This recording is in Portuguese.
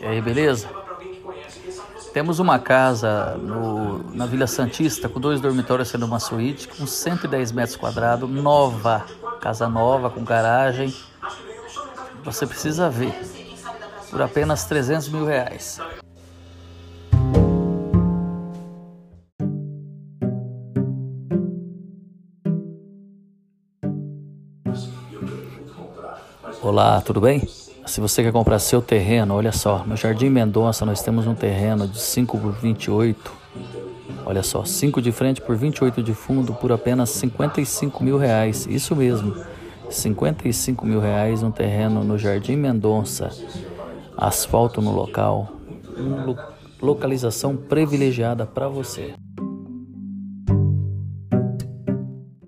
E aí, beleza? Temos uma casa no, na Vila Santista com dois dormitórios sendo uma suíte, com 110 metros quadrados, nova, casa nova com garagem. Você precisa ver, por apenas 300 mil reais. Olá, tudo bem? Se você quer comprar seu terreno, olha só, no Jardim Mendonça nós temos um terreno de 5 por 28. Olha só, 5 de frente por 28 de fundo por apenas 55 mil reais. Isso mesmo, 55 mil reais um terreno no Jardim Mendonça. Asfalto no local, localização privilegiada para você.